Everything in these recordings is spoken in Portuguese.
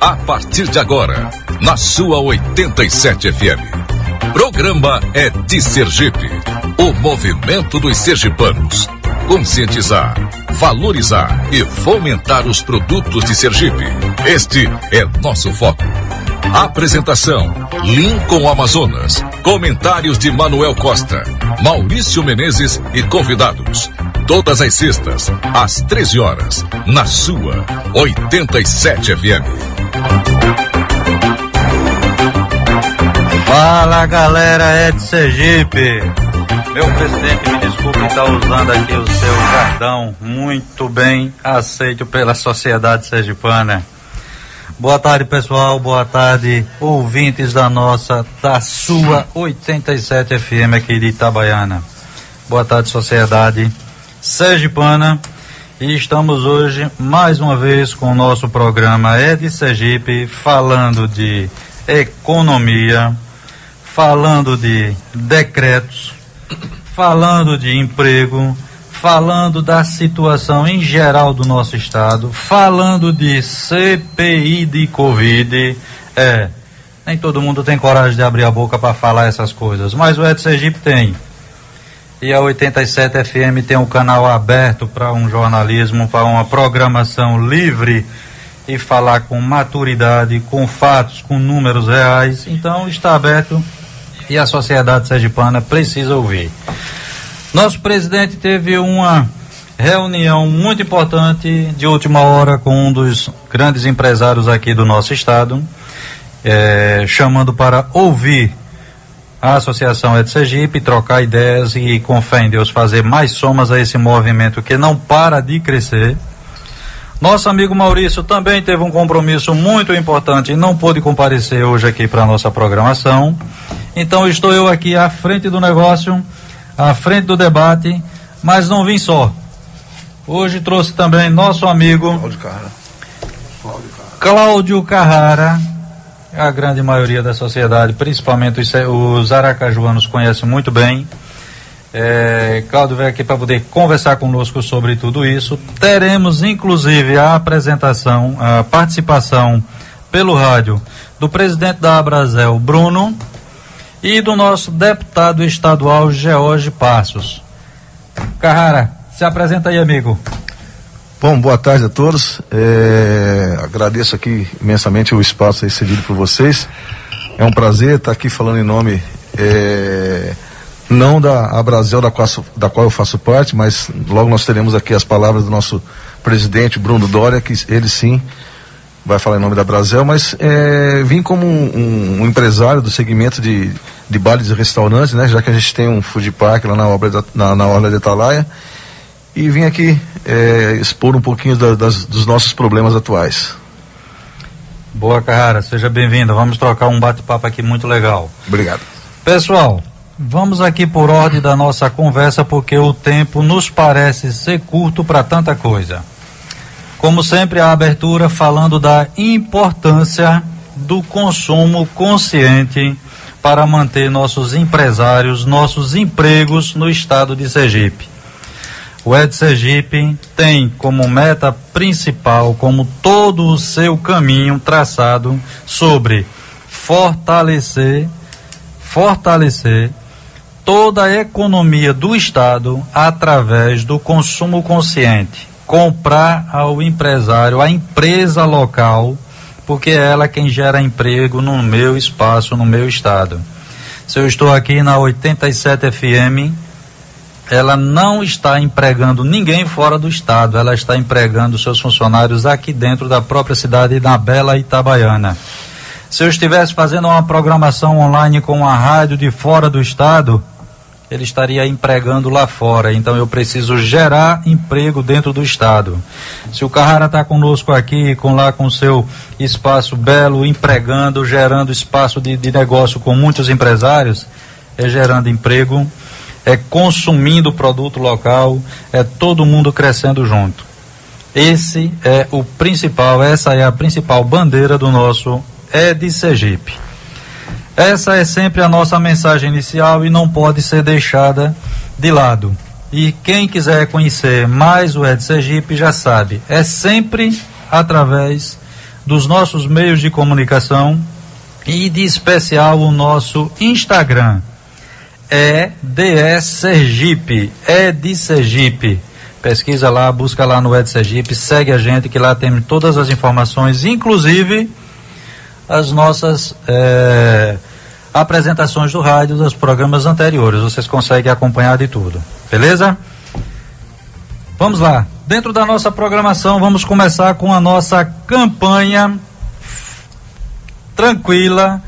A partir de agora, na sua 87 FM. Programa é de Sergipe. O movimento dos sergipanos. Conscientizar, valorizar e fomentar os produtos de Sergipe. Este é nosso foco. Apresentação: Lincoln Amazonas. Comentários de Manuel Costa, Maurício Menezes e convidados. Todas as sextas, às 13 horas, na sua 87 FM. Fala galera, é de Sergipe. Meu presidente, me desculpe estar usando aqui o seu jardim muito bem aceito pela sociedade sergipana. Boa tarde, pessoal. Boa tarde, ouvintes da nossa, da sua 87 FM aqui de Itabaiana. Boa tarde, sociedade sergipana. E estamos hoje, mais uma vez, com o nosso programa É de Sergipe, falando de economia, falando de decretos, falando de emprego, falando da situação em geral do nosso estado, falando de CPI de Covid. É, nem todo mundo tem coragem de abrir a boca para falar essas coisas, mas o Ed Sergipe tem. E a 87 FM tem um canal aberto para um jornalismo, para uma programação livre e falar com maturidade, com fatos, com números reais. Então está aberto e a sociedade sergipana precisa ouvir. Nosso presidente teve uma reunião muito importante de última hora com um dos grandes empresários aqui do nosso estado, é, chamando para ouvir a Associação é de Sergipe, trocar ideias e, com fé em Deus, fazer mais somas a esse movimento que não para de crescer. Nosso amigo Maurício também teve um compromisso muito importante e não pôde comparecer hoje aqui para a nossa programação. Então estou eu aqui à frente do negócio à frente do debate, mas não vim só. Hoje trouxe também nosso amigo Cláudio Carrara. Cláudio Carrara. A grande maioria da sociedade, principalmente os, os aracajuanos, conhece muito bem. É, Cláudio veio aqui para poder conversar conosco sobre tudo isso. Teremos, inclusive, a apresentação, a participação pelo rádio do presidente da Abrazel, Bruno, e do nosso deputado estadual George Passos. Carrara, se apresenta aí, amigo. Bom, boa tarde a todos. É, agradeço aqui imensamente o espaço aí cedido por vocês. É um prazer estar aqui falando em nome é, não da Abrasil, da qual, da qual eu faço parte, mas logo nós teremos aqui as palavras do nosso presidente Bruno Dória, que ele sim vai falar em nome da Brasil, mas é, vim como um, um, um, empresário do segmento de, de bares e restaurantes, né? Já que a gente tem um food park lá na obra da, na, na Orla de Atalaia e vim aqui é, expor um pouquinho da, das, dos nossos problemas atuais. Boa, Carrara, seja bem-vindo. Vamos trocar um bate-papo aqui muito legal. Obrigado. Pessoal, vamos aqui por ordem da nossa conversa porque o tempo nos parece ser curto para tanta coisa. Como sempre, a abertura falando da importância do consumo consciente para manter nossos empresários, nossos empregos no estado de Sergipe. O Ed tem como meta principal, como todo o seu caminho traçado sobre fortalecer, fortalecer toda a economia do estado através do consumo consciente comprar ao empresário, à empresa local, porque é ela quem gera emprego no meu espaço, no meu estado. Se eu estou aqui na 87 FM, ela não está empregando ninguém fora do estado, ela está empregando seus funcionários aqui dentro da própria cidade da Bela Itabaiana. Se eu estivesse fazendo uma programação online com uma rádio de fora do estado, ele estaria empregando lá fora. Então eu preciso gerar emprego dentro do estado. Se o Carrara está conosco aqui, com lá com seu espaço belo, empregando, gerando espaço de, de negócio com muitos empresários, é gerando emprego, é consumindo produto local, é todo mundo crescendo junto. Esse é o principal, essa é a principal bandeira do nosso É de Sergipe. Essa é sempre a nossa mensagem inicial e não pode ser deixada de lado. E quem quiser conhecer mais o Ed Sergipe já sabe, é sempre através dos nossos meios de comunicação e de especial o nosso Instagram. É DS Sergipe, é de Sergipe. Pesquisa lá, busca lá no Ed Sergipe, segue a gente que lá tem todas as informações, inclusive as nossas é, apresentações do rádio dos programas anteriores. Vocês conseguem acompanhar de tudo. Beleza? Vamos lá. Dentro da nossa programação, vamos começar com a nossa campanha tranquila,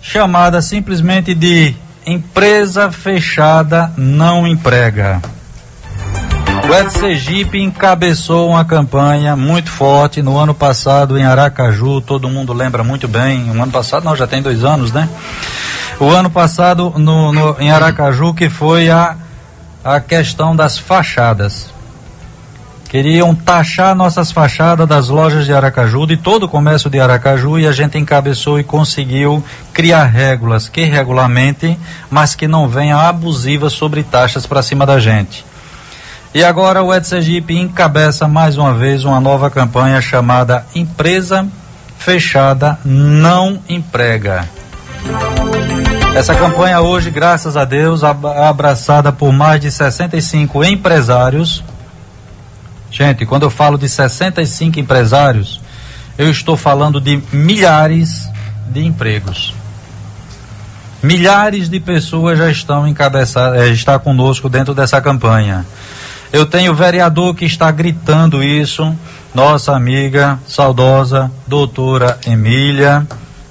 chamada simplesmente de Empresa Fechada Não Emprega. O Sergipe encabeçou uma campanha muito forte no ano passado em Aracaju, todo mundo lembra muito bem. O ano passado, não, já tem dois anos, né? O ano passado no, no, em Aracaju, que foi a, a questão das fachadas. Queriam taxar nossas fachadas das lojas de Aracaju, de todo o comércio de Aracaju, e a gente encabeçou e conseguiu criar regras que regulamente, mas que não venham abusivas sobre taxas para cima da gente. E agora o Ed Sergipe encabeça mais uma vez uma nova campanha chamada Empresa Fechada Não Emprega. Essa campanha hoje, graças a Deus, abraçada por mais de 65 empresários Gente, quando eu falo de 65 empresários, eu estou falando de milhares de empregos. Milhares de pessoas já estão encabeçadas, eh, está conosco dentro dessa campanha. Eu tenho vereador que está gritando isso, nossa amiga saudosa doutora Emília,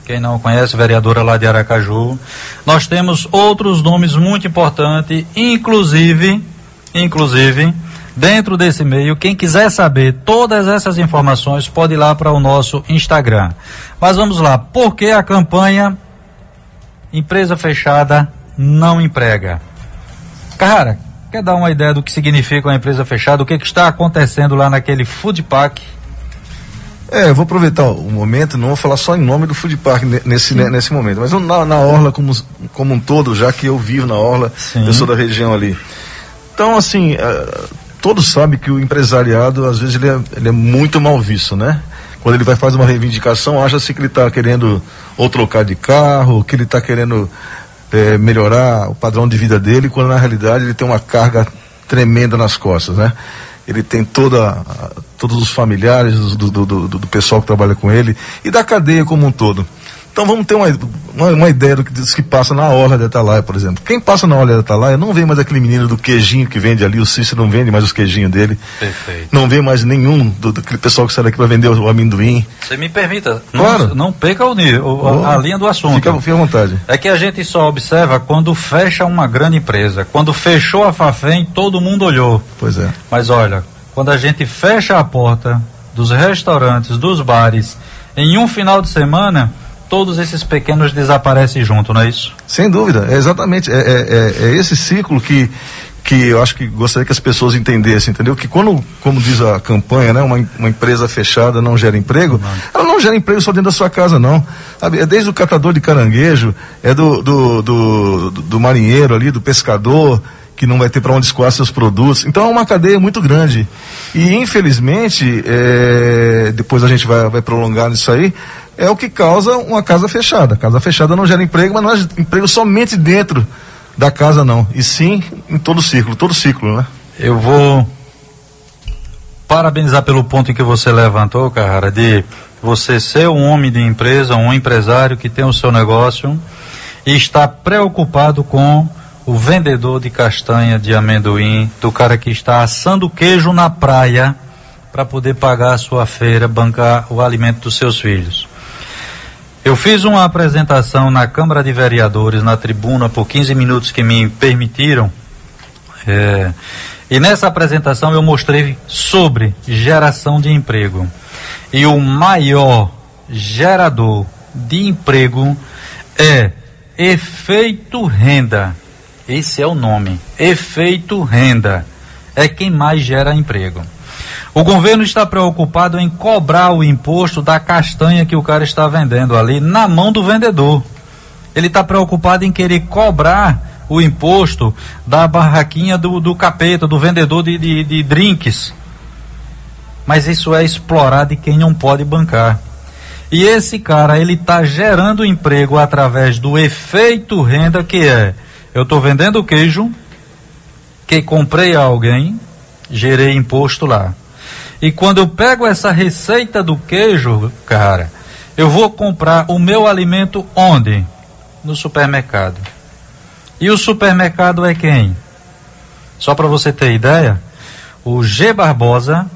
quem não conhece, vereadora lá de Aracaju. Nós temos outros nomes muito importantes, inclusive, inclusive, dentro desse meio. Quem quiser saber todas essas informações pode ir lá para o nosso Instagram. Mas vamos lá, por que a campanha Empresa Fechada não emprega? Cara, quer dar uma ideia do que significa uma empresa fechada? O que, que está acontecendo lá naquele food park? É, eu vou aproveitar o momento, não vou falar só em nome do Food Park nesse, nesse momento, mas na, na Orla como, como um todo, já que eu vivo na Orla, Sim. eu sou da região ali. Então, assim, uh, todos sabem que o empresariado, às vezes, ele é, ele é muito mal visto, né? Quando ele vai fazer uma reivindicação, acha-se que ele está querendo ou trocar de carro, que ele está querendo é, melhorar o padrão de vida dele, quando na realidade ele tem uma carga tremenda nas costas, né? Ele tem toda, todos os familiares do, do, do, do pessoal que trabalha com ele e da cadeia como um todo. Então vamos ter uma, uma, uma, ideia do que, do que passa na Orla de Atalaia, por exemplo. Quem passa na Orla de Atalaia não vê mais aquele menino do queijinho que vende ali, o Cícero não vende mais os queijinhos dele. Perfeito. Não vê mais nenhum do, daquele pessoal que sai daqui para vender o, o, amendoim. Você me permita, claro. não, não perca o, o a, a, linha do assunto. Fica, fica à vontade. É que a gente só observa quando fecha uma grande empresa. Quando fechou a Fafem, todo mundo olhou. Pois é. Mas olha, quando a gente fecha a porta dos restaurantes, dos bares, em um final de semana todos esses pequenos desaparecem junto, não é isso? Sem dúvida, é exatamente. É, é, é, é esse ciclo que, que eu acho que gostaria que as pessoas entendessem, entendeu? Que quando, como diz a campanha, né, uma, uma empresa fechada não gera emprego, não. ela não gera emprego só dentro da sua casa, não. Sabe? É desde o catador de caranguejo, é do, do, do, do marinheiro ali, do pescador, que não vai ter para onde escoar seus produtos. Então é uma cadeia muito grande. E infelizmente, é, depois a gente vai, vai prolongar nisso aí, é o que causa uma casa fechada. Casa fechada não gera emprego, mas não é emprego somente dentro da casa, não. E sim em todo o ciclo, todo ciclo, né? Eu vou parabenizar pelo ponto que você levantou, cara, de você ser um homem de empresa, um empresário que tem o seu negócio e está preocupado com o vendedor de castanha de amendoim, do cara que está assando queijo na praia para poder pagar a sua feira, bancar o alimento dos seus filhos. Eu fiz uma apresentação na Câmara de Vereadores, na tribuna, por 15 minutos que me permitiram. É, e nessa apresentação eu mostrei sobre geração de emprego. E o maior gerador de emprego é efeito renda. Esse é o nome. Efeito renda. É quem mais gera emprego. O governo está preocupado em cobrar o imposto da castanha que o cara está vendendo ali na mão do vendedor. Ele está preocupado em querer cobrar o imposto da barraquinha do, do capeta, do vendedor de, de, de drinks. Mas isso é explorar de quem não pode bancar. E esse cara, ele está gerando emprego através do efeito renda que é, eu estou vendendo queijo, que comprei a alguém, gerei imposto lá. E quando eu pego essa receita do queijo, cara, eu vou comprar o meu alimento onde? No supermercado. E o supermercado é quem? Só para você ter ideia, o G Barbosa,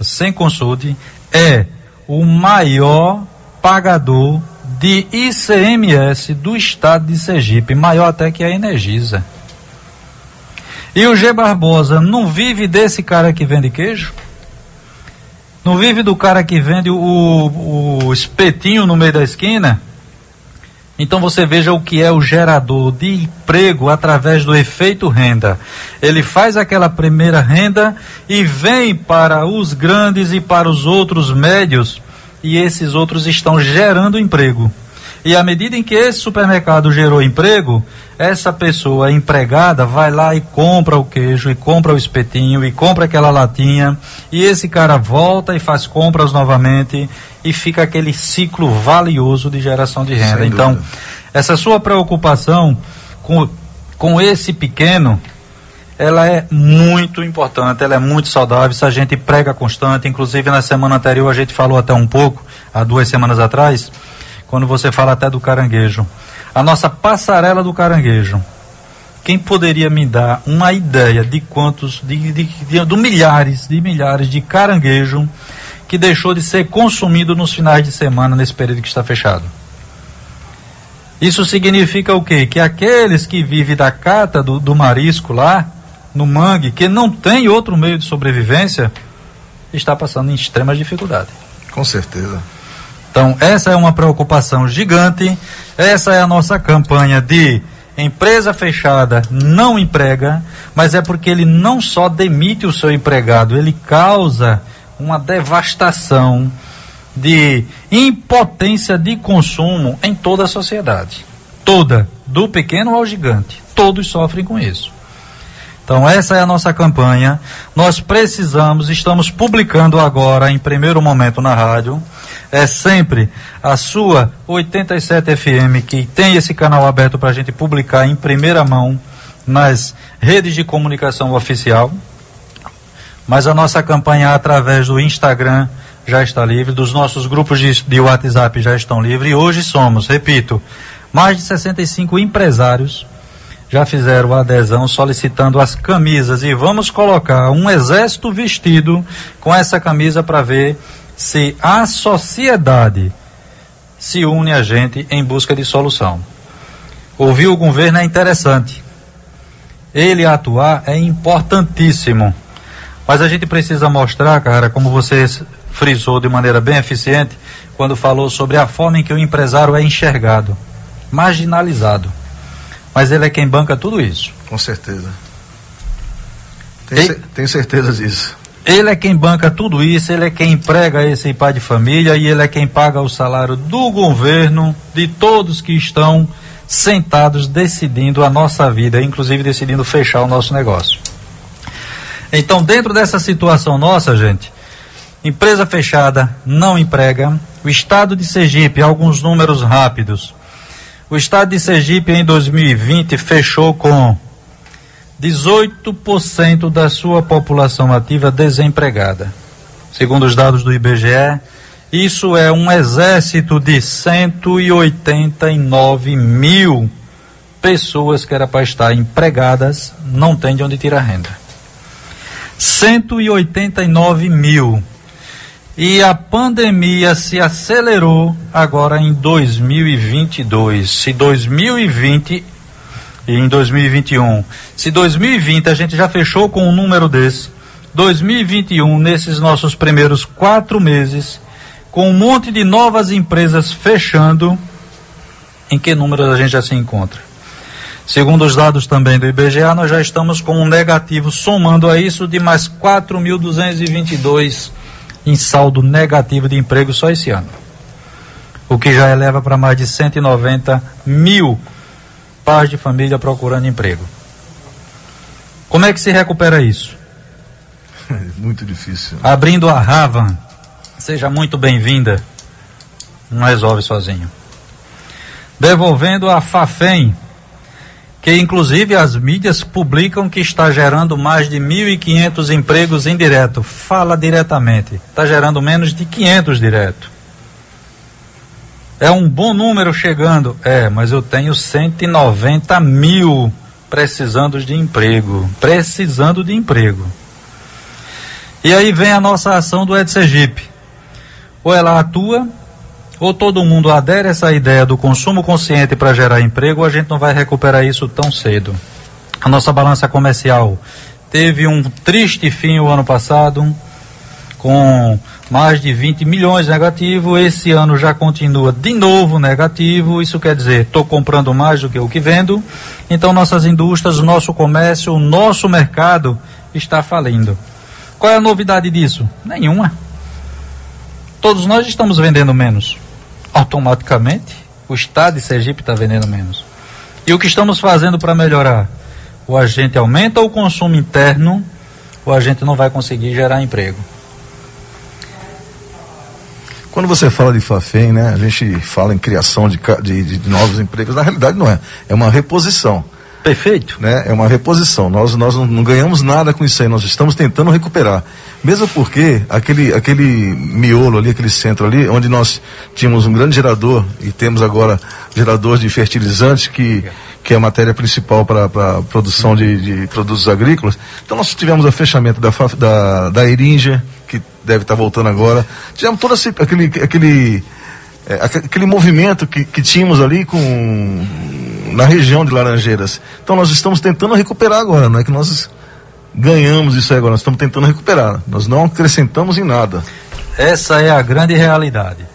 sem consulte, é o maior pagador de ICMS do estado de Sergipe, maior até que a Energisa. E o G Barbosa não vive desse cara que vende queijo? Não vive do cara que vende o, o espetinho no meio da esquina? Então você veja o que é o gerador de emprego através do efeito renda. Ele faz aquela primeira renda e vem para os grandes e para os outros médios, e esses outros estão gerando emprego. E à medida em que esse supermercado gerou emprego, essa pessoa empregada vai lá e compra o queijo, e compra o espetinho, e compra aquela latinha, e esse cara volta e faz compras novamente, e fica aquele ciclo valioso de geração de renda. Então, essa sua preocupação com, com esse pequeno, ela é muito importante, ela é muito saudável, se a gente prega constante, inclusive na semana anterior a gente falou até um pouco, há duas semanas atrás, quando você fala até do caranguejo. A nossa passarela do caranguejo. Quem poderia me dar uma ideia de quantos, de, de, de, de milhares, de milhares de caranguejo que deixou de ser consumido nos finais de semana nesse período que está fechado? Isso significa o quê? Que aqueles que vivem da cata do, do marisco lá, no mangue, que não tem outro meio de sobrevivência, está passando em extrema dificuldade. Com certeza. Então, essa é uma preocupação gigante. Essa é a nossa campanha de empresa fechada não emprega, mas é porque ele não só demite o seu empregado, ele causa uma devastação de impotência de consumo em toda a sociedade. Toda, do pequeno ao gigante. Todos sofrem com isso. Então, essa é a nossa campanha. Nós precisamos, estamos publicando agora, em primeiro momento na rádio, é sempre a sua 87 FM que tem esse canal aberto para a gente publicar em primeira mão nas redes de comunicação oficial. Mas a nossa campanha através do Instagram já está livre, dos nossos grupos de, de WhatsApp já estão livres e hoje somos, repito, mais de 65 empresários já fizeram adesão solicitando as camisas e vamos colocar um exército vestido com essa camisa para ver se a sociedade se une a gente em busca de solução. Ouvir o governo é interessante. Ele atuar é importantíssimo. Mas a gente precisa mostrar, cara, como você frisou de maneira bem eficiente, quando falou sobre a forma em que o empresário é enxergado, marginalizado. Mas ele é quem banca tudo isso. Com certeza. Tenho, e... tenho certeza disso. Ele é quem banca tudo isso, ele é quem emprega esse pai de família e ele é quem paga o salário do governo, de todos que estão sentados decidindo a nossa vida, inclusive decidindo fechar o nosso negócio. Então, dentro dessa situação nossa, gente, empresa fechada não emprega. O estado de Sergipe, alguns números rápidos. O estado de Sergipe em 2020 fechou com 18% da sua população ativa desempregada. Segundo os dados do IBGE, isso é um exército de 189 mil pessoas que era para estar empregadas, não tem de onde tirar renda. 189 mil. E a pandemia se acelerou agora em 2022. Se 2020 e em 2021. Se 2020 a gente já fechou com um número desse, 2021, nesses nossos primeiros quatro meses, com um monte de novas empresas fechando, em que números a gente já se encontra? Segundo os dados também do IBGA, nós já estamos com um negativo, somando a isso, de mais 4.222 em saldo negativo de emprego só esse ano. O que já eleva para mais de 190 mil pais de família procurando emprego. Como é que se recupera isso? Muito difícil. Abrindo a Ravan. Seja muito bem-vinda. não resolve sozinho. Devolvendo a Fafem, que inclusive as mídias publicam que está gerando mais de 1.500 empregos indiretos. Fala diretamente, está gerando menos de 500 direto. É um bom número chegando. É, mas eu tenho 190 mil precisando de emprego. Precisando de emprego. E aí vem a nossa ação do Ed. Ou ela atua, ou todo mundo adere a essa ideia do consumo consciente para gerar emprego, ou a gente não vai recuperar isso tão cedo. A nossa balança comercial teve um triste fim o ano passado, com mais de 20 milhões negativo. Esse ano já continua de novo negativo. Isso quer dizer, estou comprando mais do que o que vendo. Então, nossas indústrias, o nosso comércio, o nosso mercado está falindo. Qual é a novidade disso? Nenhuma. Todos nós estamos vendendo menos. Automaticamente, o Estado de Sergipe está vendendo menos. E o que estamos fazendo para melhorar? Ou a gente aumenta o consumo interno, ou a gente não vai conseguir gerar emprego. Quando você fala de Fafem, né, a gente fala em criação de, de, de novos empregos, na realidade não é, é uma reposição. Perfeito. Né? É uma reposição. Nós, nós não, não, ganhamos nada com isso aí, nós estamos tentando recuperar. Mesmo porque aquele, aquele miolo ali, aquele centro ali, onde nós tínhamos um grande gerador e temos agora gerador de fertilizantes que, que é a matéria principal para a produção de, de, produtos agrícolas. Então nós tivemos o fechamento da, da, da que deve estar tá voltando agora. Tivemos todo esse, aquele, aquele, é, aquele movimento que, que tínhamos ali com na região de Laranjeiras. Então nós estamos tentando recuperar agora, não é que nós ganhamos isso agora, nós estamos tentando recuperar. Nós não acrescentamos em nada. Essa é a grande realidade.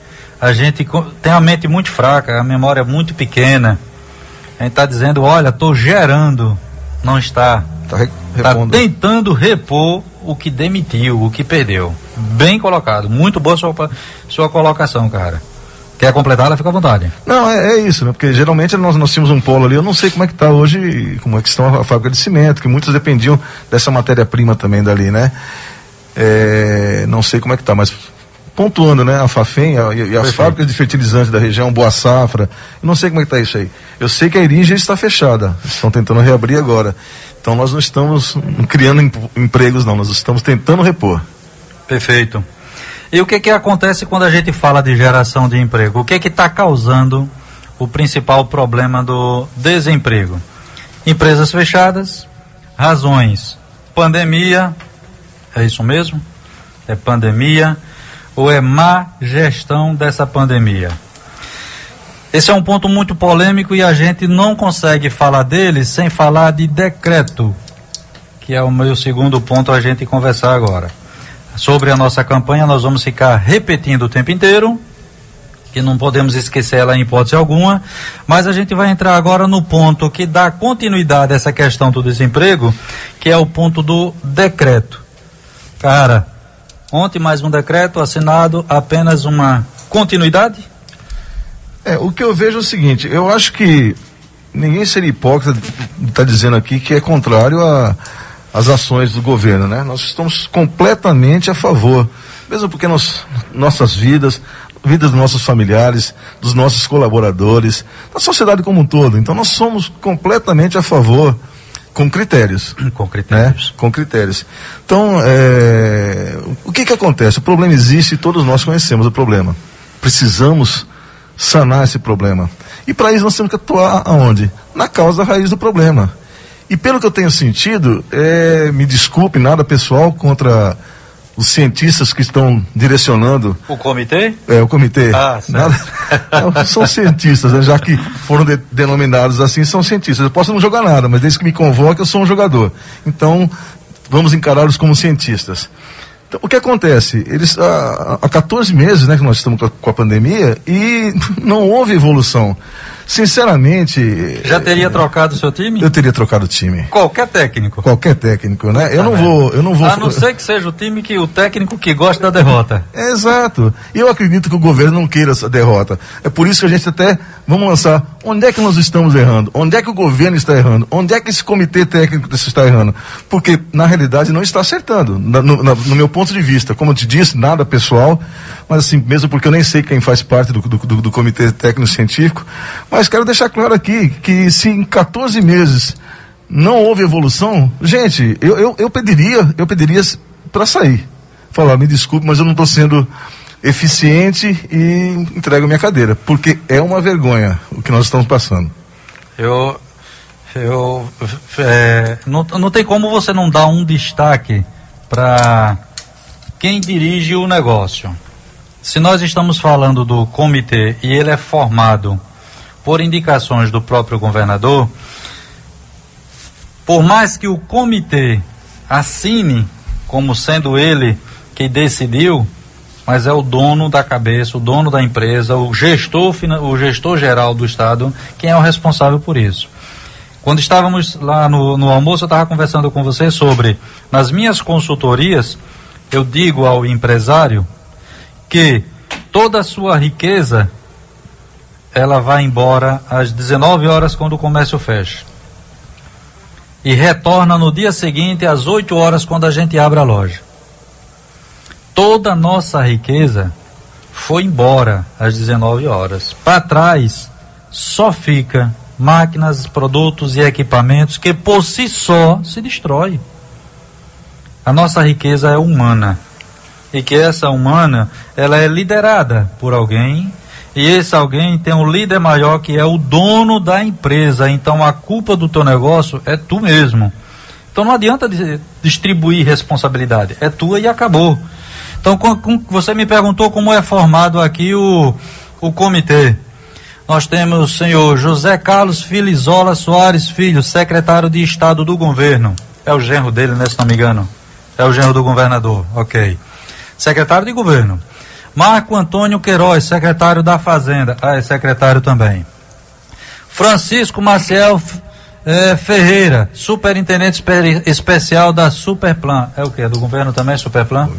A gente tem a mente muito fraca, a memória é muito pequena. A gente está dizendo, olha, estou gerando. Não está. Está tá tentando repor o que demitiu, o que perdeu. Bem colocado. Muito boa sua, sua colocação, cara. Quer completar, ela fica à vontade. Não, é, é, isso, né? Porque geralmente nós, nós tínhamos um polo ali, eu não sei como é que está hoje, como é que estão a fábrica de cimento, que muitos dependiam dessa matéria-prima também dali, né? É, não sei como é que está, mas pontuando, né? A Fafem a, e, e as fábricas de fertilizantes da região, Boa Safra, eu não sei como é que está isso aí. Eu sei que a Irinja está fechada, estão tentando reabrir agora. Então nós não estamos criando empregos, não, nós estamos tentando repor. Perfeito. E o que que acontece quando a gente fala de geração de emprego? O que que está causando o principal problema do desemprego? Empresas fechadas, razões, pandemia, é isso mesmo? É pandemia ou é má gestão dessa pandemia? Esse é um ponto muito polêmico e a gente não consegue falar dele sem falar de decreto, que é o meu segundo ponto a gente conversar agora sobre a nossa campanha, nós vamos ficar repetindo o tempo inteiro, que não podemos esquecer ela em hipótese alguma, mas a gente vai entrar agora no ponto que dá continuidade a essa questão do desemprego, que é o ponto do decreto. Cara, ontem mais um decreto assinado, apenas uma continuidade? É, o que eu vejo é o seguinte, eu acho que ninguém seria hipócrita de estar tá dizendo aqui que é contrário as ações do governo, né? Nós estamos completamente a favor, mesmo porque nós, nossas vidas, vidas dos nossos familiares, dos nossos colaboradores, da sociedade como um todo. Então nós somos completamente a favor com critérios. Com critérios. Né? Com critérios. Então, é... o que que acontece? O problema existe e todos nós conhecemos o problema. Precisamos sanar esse problema. E para isso nós temos que atuar aonde? Na causa raiz do problema. E pelo que eu tenho sentido, é, me desculpe, nada pessoal contra os cientistas que estão direcionando. O comitê? É, o comitê. Ah, nada, são cientistas, né? já que foram de, denominados assim, são cientistas. Eu posso não jogar nada, mas desde que me convoque, eu sou um jogador. Então, vamos encará-los como cientistas. Então, o que acontece? Eles, há, há 14 meses né, que nós estamos com a, com a pandemia e não houve evolução. Sinceramente. Já teria é, trocado o seu time? Eu teria trocado o time. Qualquer técnico. Qualquer técnico, né? Eu não vou, eu não vou. A não ser que seja o time que o técnico que gosta da derrota. É, exato. E eu acredito que o governo não queira essa derrota. É por isso que a gente até vamos lançar. Onde é que nós estamos errando? Onde é que o governo está errando? Onde é que esse comitê técnico está errando? Porque na realidade não está acertando. No, no, no meu ponto de vista, como eu te disse, nada pessoal, mas assim mesmo porque eu nem sei quem faz parte do, do, do, do comitê técnico científico. Mas quero deixar claro aqui que se em 14 meses não houve evolução, gente, eu, eu, eu pediria, eu pediria para sair. Falar, me desculpe, mas eu não estou sendo eficiente e entrego minha cadeira, porque é uma vergonha o que nós estamos passando. Eu, eu, é, não, não tem como você não dar um destaque para quem dirige o negócio. Se nós estamos falando do comitê e ele é formado por indicações do próprio governador, por mais que o comitê assine como sendo ele que decidiu, mas é o dono da cabeça, o dono da empresa, o gestor, o gestor geral do Estado, quem é o responsável por isso. Quando estávamos lá no, no almoço, eu estava conversando com você sobre, nas minhas consultorias, eu digo ao empresário que toda a sua riqueza ela vai embora às 19 horas quando o comércio fecha. E retorna no dia seguinte às 8 horas quando a gente abre a loja. Toda a nossa riqueza foi embora às 19 horas. Para trás só fica máquinas, produtos e equipamentos que por si só se destrói. A nossa riqueza é humana. E que essa humana, ela é liderada por alguém e esse alguém tem um líder maior que é o dono da empresa. Então a culpa do teu negócio é tu mesmo. Então não adianta distribuir responsabilidade, é tua e acabou. Então com, com, você me perguntou como é formado aqui o, o comitê. Nós temos o senhor José Carlos Filizola Soares Filho, secretário de Estado do governo. É o genro dele, né, se não me engano? É o genro do governador, ok. Secretário de governo. Marco Antônio Queiroz, secretário da Fazenda. Ah, é secretário também. Francisco Maciel é, Ferreira, superintendente especial da Superplan. É o que? Do governo também, Superplan?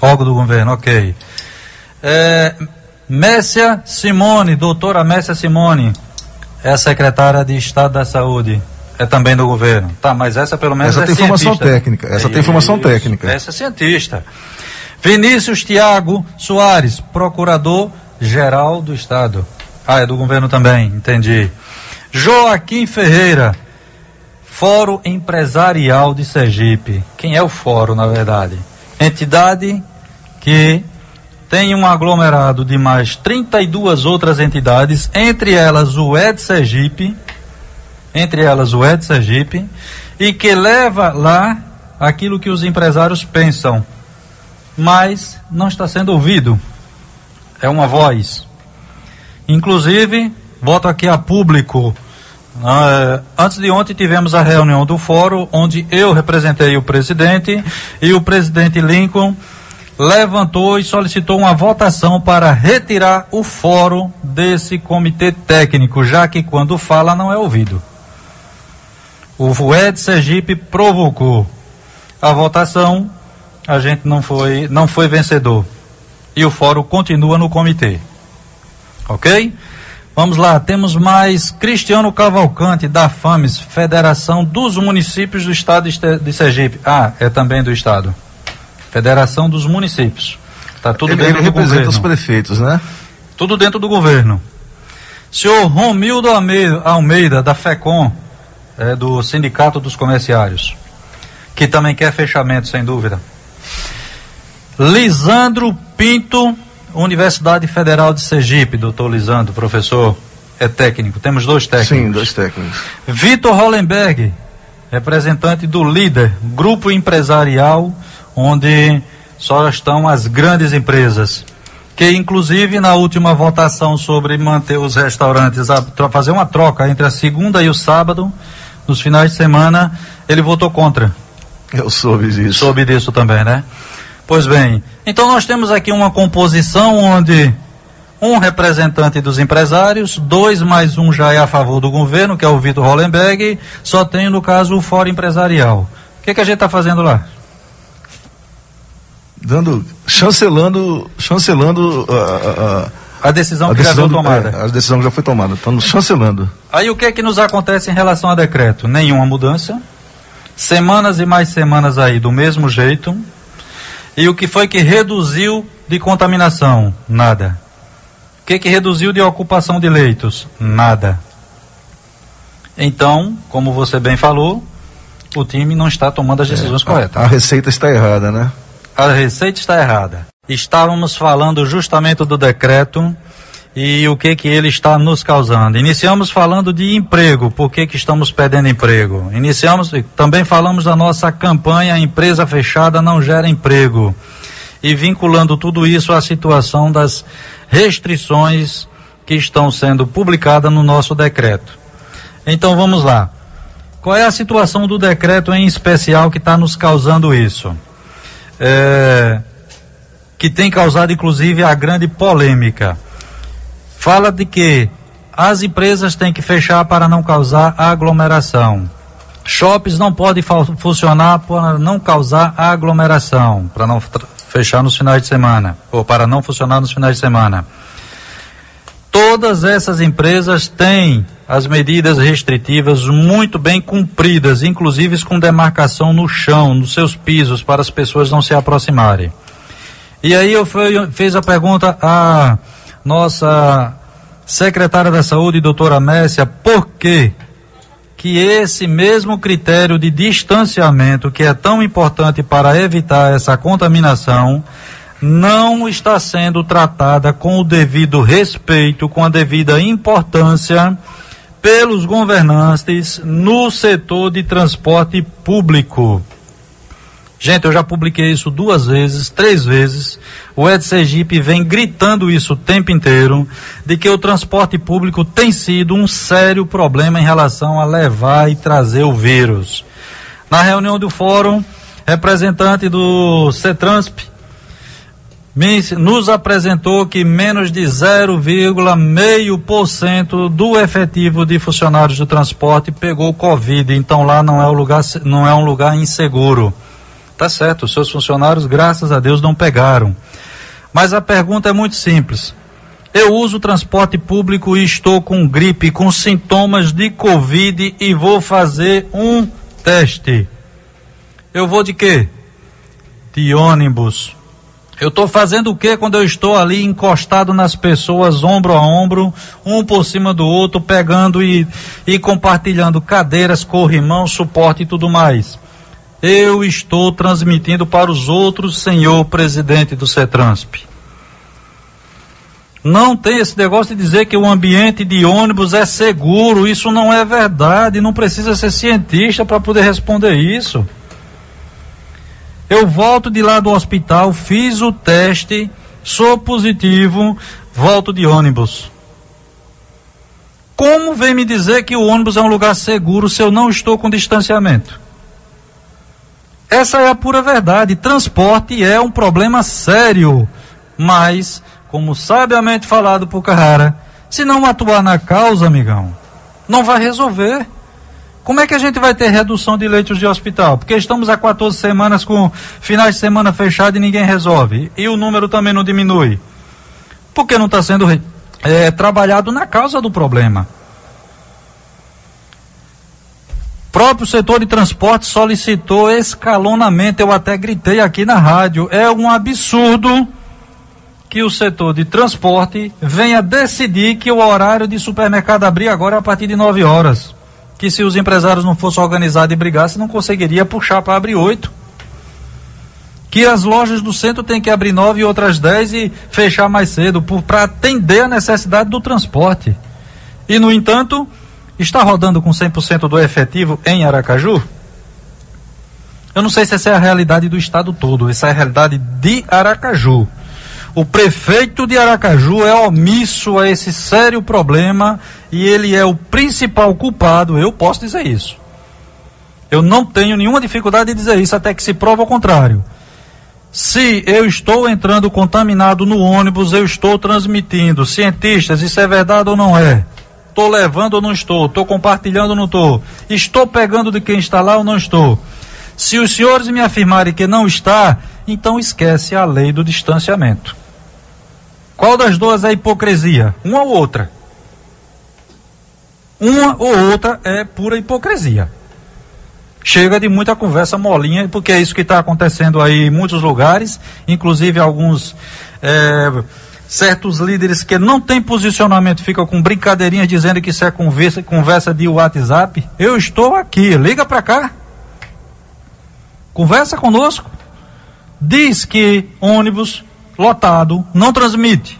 Órgão do governo, ok. É, Messia Simone, doutora Messia Simone, é secretária de Estado da Saúde. É também do governo. Tá, mas essa pelo menos essa é tem cientista. informação técnica. Essa tem informação técnica. Essa é cientista. Vinícius Tiago Soares, procurador-geral do Estado. Ah, é do governo também, entendi. Joaquim Ferreira, Fórum Empresarial de Sergipe. Quem é o fórum, na verdade? Entidade que tem um aglomerado de mais 32 outras entidades, entre elas o Ed Sergipe, entre elas o Ed Sergipe, e que leva lá aquilo que os empresários pensam mas não está sendo ouvido. É uma voz. Inclusive, voto aqui a público. Uh, antes de ontem tivemos a reunião do fórum, onde eu representei o presidente e o presidente Lincoln levantou e solicitou uma votação para retirar o fórum desse comitê técnico, já que quando fala não é ouvido. O Ed Sergipe provocou a votação a gente não foi, não foi vencedor. E o fórum continua no comitê. Ok? Vamos lá, temos mais Cristiano Cavalcante, da FAMES, Federação dos Municípios do Estado de Sergipe. Ah, é também do Estado. Federação dos Municípios. Está tudo ele, dentro ele do representa governo. os prefeitos, né? Tudo dentro do governo. Senhor Romildo Almeida, da FECOM, é, do Sindicato dos Comerciários, que também quer fechamento, sem dúvida. Lisandro Pinto, Universidade Federal de Sergipe, doutor Lisandro, professor, é técnico. Temos dois técnicos. Sim, dois técnicos. Vitor Hollenberg, representante do líder, grupo empresarial, onde só estão as grandes empresas. Que inclusive na última votação sobre manter os restaurantes, a, fazer uma troca entre a segunda e o sábado, nos finais de semana, ele votou contra. Eu soube disso. Soube disso também, né? Pois bem, então nós temos aqui uma composição onde um representante dos empresários, dois mais um já é a favor do governo, que é o Vitor Hollenberg, só tem no caso o Fórum Empresarial. O que, que a gente está fazendo lá? Dando, chancelando, chancelando a, a, a decisão a que decisão já foi tomada. É, a decisão que já foi tomada. Estamos chancelando. Aí o que é que nos acontece em relação a decreto? Nenhuma mudança. Semanas e mais semanas aí do mesmo jeito. E o que foi que reduziu de contaminação? Nada. O que, que reduziu de ocupação de leitos? Nada. Então, como você bem falou, o time não está tomando as decisões é, corretas. A, a receita está errada, né? A receita está errada. Estávamos falando justamente do decreto e o que que ele está nos causando. Iniciamos falando de emprego, por que que estamos perdendo emprego? Iniciamos, também falamos da nossa campanha Empresa Fechada Não Gera Emprego e vinculando tudo isso à situação das restrições que estão sendo publicadas no nosso decreto. Então vamos lá. Qual é a situação do decreto em especial que está nos causando isso? É, que tem causado inclusive a grande polêmica. Fala de que as empresas têm que fechar para não causar aglomeração. Shoppings não podem funcionar para não causar aglomeração, para não fechar nos finais de semana, ou para não funcionar nos finais de semana. Todas essas empresas têm as medidas restritivas muito bem cumpridas, inclusive com demarcação no chão, nos seus pisos, para as pessoas não se aproximarem. E aí eu fui, fiz a pergunta à nossa secretária da Saúde, doutora Messia, por que que esse mesmo critério de distanciamento, que é tão importante para evitar essa contaminação, não está sendo tratada com o devido respeito, com a devida importância pelos governantes no setor de transporte público. Gente, eu já publiquei isso duas vezes, três vezes. O Ed Sergipe vem gritando isso o tempo inteiro, de que o transporte público tem sido um sério problema em relação a levar e trazer o vírus. Na reunião do fórum, representante do CETRANSP nos apresentou que menos de 0,5% do efetivo de funcionários do transporte pegou Covid, então lá não é, lugar, não é um lugar inseguro. Tá certo, os seus funcionários, graças a Deus, não pegaram. Mas a pergunta é muito simples. Eu uso transporte público e estou com gripe, com sintomas de Covid e vou fazer um teste. Eu vou de quê? De ônibus. Eu estou fazendo o que quando eu estou ali encostado nas pessoas, ombro a ombro, um por cima do outro, pegando e, e compartilhando cadeiras, corrimão, suporte e tudo mais? Eu estou transmitindo para os outros, senhor presidente do CETRANSP. Não tem esse negócio de dizer que o ambiente de ônibus é seguro. Isso não é verdade. Não precisa ser cientista para poder responder isso. Eu volto de lá do hospital, fiz o teste, sou positivo, volto de ônibus. Como vem me dizer que o ônibus é um lugar seguro se eu não estou com distanciamento? Essa é a pura verdade. Transporte é um problema sério, mas, como sabiamente falado por Carrara, se não atuar na causa, amigão, não vai resolver. Como é que a gente vai ter redução de leitos de hospital? Porque estamos há 14 semanas com finais de semana fechados e ninguém resolve. E o número também não diminui. Porque não está sendo é, trabalhado na causa do problema. Próprio setor de transporte solicitou escalonamento. Eu até gritei aqui na rádio. É um absurdo que o setor de transporte venha decidir que o horário de supermercado abrir agora é a partir de 9 horas. Que se os empresários não fossem organizados e brigassem, não conseguiria puxar para abrir 8. Que as lojas do centro têm que abrir 9 e outras 10 e fechar mais cedo para atender a necessidade do transporte. E, no entanto, está rodando com 100% do efetivo em Aracaju? Eu não sei se essa é a realidade do estado todo, essa é a realidade de Aracaju. O prefeito de Aracaju é omisso a esse sério problema e ele é o principal culpado, eu posso dizer isso. Eu não tenho nenhuma dificuldade de dizer isso até que se prova o contrário. Se eu estou entrando contaminado no ônibus, eu estou transmitindo. Cientistas, isso é verdade ou não é? Estou levando ou não estou? Estou compartilhando ou não estou? Estou pegando de quem está lá ou não estou? Se os senhores me afirmarem que não está, então esquece a lei do distanciamento. Qual das duas é hipocrisia? Uma ou outra? Uma ou outra é pura hipocrisia. Chega de muita conversa molinha, porque é isso que está acontecendo aí em muitos lugares, inclusive alguns é, certos líderes que não têm posicionamento ficam com brincadeirinhas dizendo que isso é conversa, conversa de WhatsApp. Eu estou aqui, liga para cá. Conversa conosco. Diz que ônibus lotado não transmite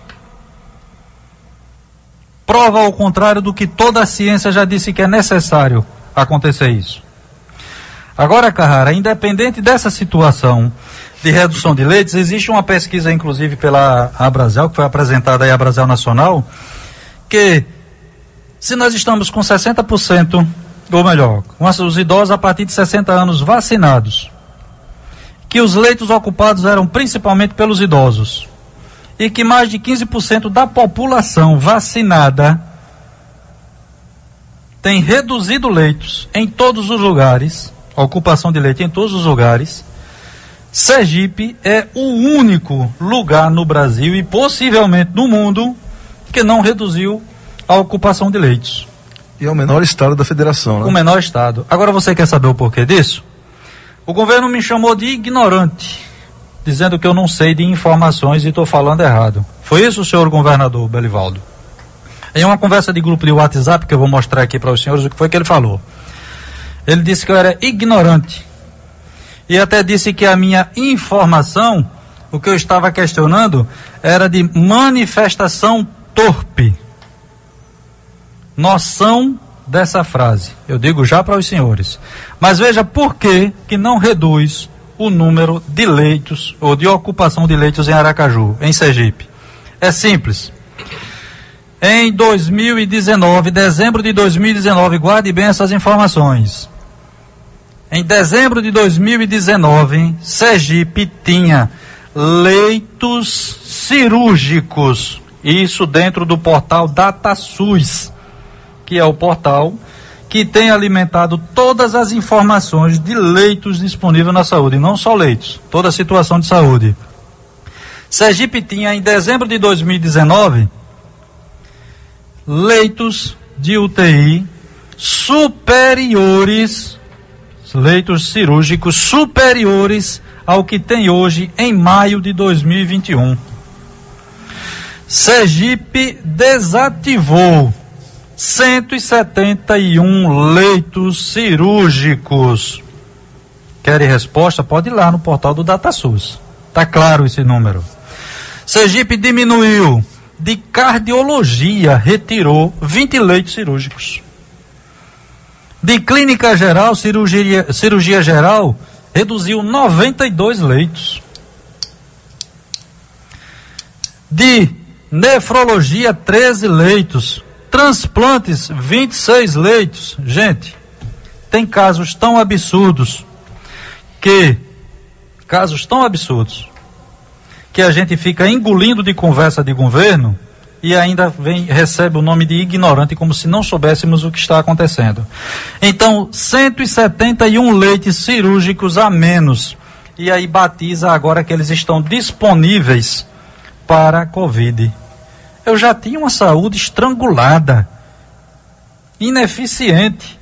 prova ao contrário do que toda a ciência já disse que é necessário acontecer isso. Agora, Carrara, independente dessa situação de redução de leitos, existe uma pesquisa, inclusive, pela Abrazel, que foi apresentada aí à Abrazel Nacional, que se nós estamos com 60%, ou melhor, com os idosos a partir de 60 anos vacinados, que os leitos ocupados eram principalmente pelos idosos, e que mais de 15% da população vacinada tem reduzido leitos em todos os lugares, ocupação de leite em todos os lugares. Sergipe é o único lugar no Brasil e possivelmente no mundo que não reduziu a ocupação de leitos. E é o menor estado da federação, né? O menor estado. Agora você quer saber o porquê disso? O governo me chamou de ignorante dizendo que eu não sei de informações e estou falando errado. Foi isso, senhor governador Belivaldo? Em uma conversa de grupo de WhatsApp, que eu vou mostrar aqui para os senhores o que foi que ele falou. Ele disse que eu era ignorante. E até disse que a minha informação, o que eu estava questionando, era de manifestação torpe. Noção dessa frase. Eu digo já para os senhores. Mas veja por que que não reduz o número de leitos ou de ocupação de leitos em Aracaju, em Sergipe. É simples. Em 2019, dezembro de 2019, guarde bem essas informações. Em dezembro de 2019, Sergipe tinha leitos cirúrgicos, isso dentro do portal DataSUS, que é o portal que tem alimentado todas as informações de leitos disponíveis na saúde, não só leitos, toda a situação de saúde. Sergipe tinha em dezembro de 2019 leitos de UTI superiores, leitos cirúrgicos superiores ao que tem hoje em maio de 2021. Sergipe desativou 171 leitos cirúrgicos. Querem resposta? Pode ir lá no portal do DataSUS. Tá claro esse número. Sergipe diminuiu de cardiologia, retirou 20 leitos cirúrgicos. De clínica geral, cirurgia, cirurgia geral, reduziu 92 leitos. De nefrologia, 13 leitos. Transplantes, 26 leitos. Gente, tem casos tão absurdos que casos tão absurdos que a gente fica engolindo de conversa de governo e ainda vem recebe o nome de ignorante como se não soubéssemos o que está acontecendo. Então, 171 leitos cirúrgicos a menos. E aí batiza agora que eles estão disponíveis para a Covid eu já tinha uma saúde estrangulada, ineficiente.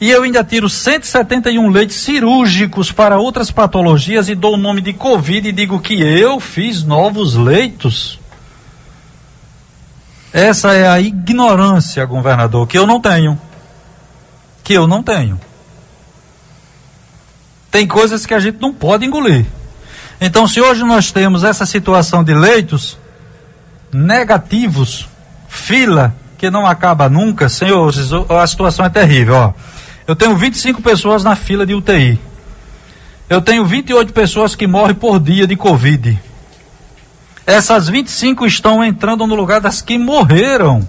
E eu ainda tiro 171 leitos cirúrgicos para outras patologias e dou o nome de Covid e digo que eu fiz novos leitos. Essa é a ignorância, governador, que eu não tenho. Que eu não tenho. Tem coisas que a gente não pode engolir. Então, se hoje nós temos essa situação de leitos, negativos, fila que não acaba nunca, senhores, a situação é terrível, ó. Eu tenho 25 pessoas na fila de UTI. Eu tenho 28 pessoas que morrem por dia de Covid. Essas 25 estão entrando no lugar das que morreram.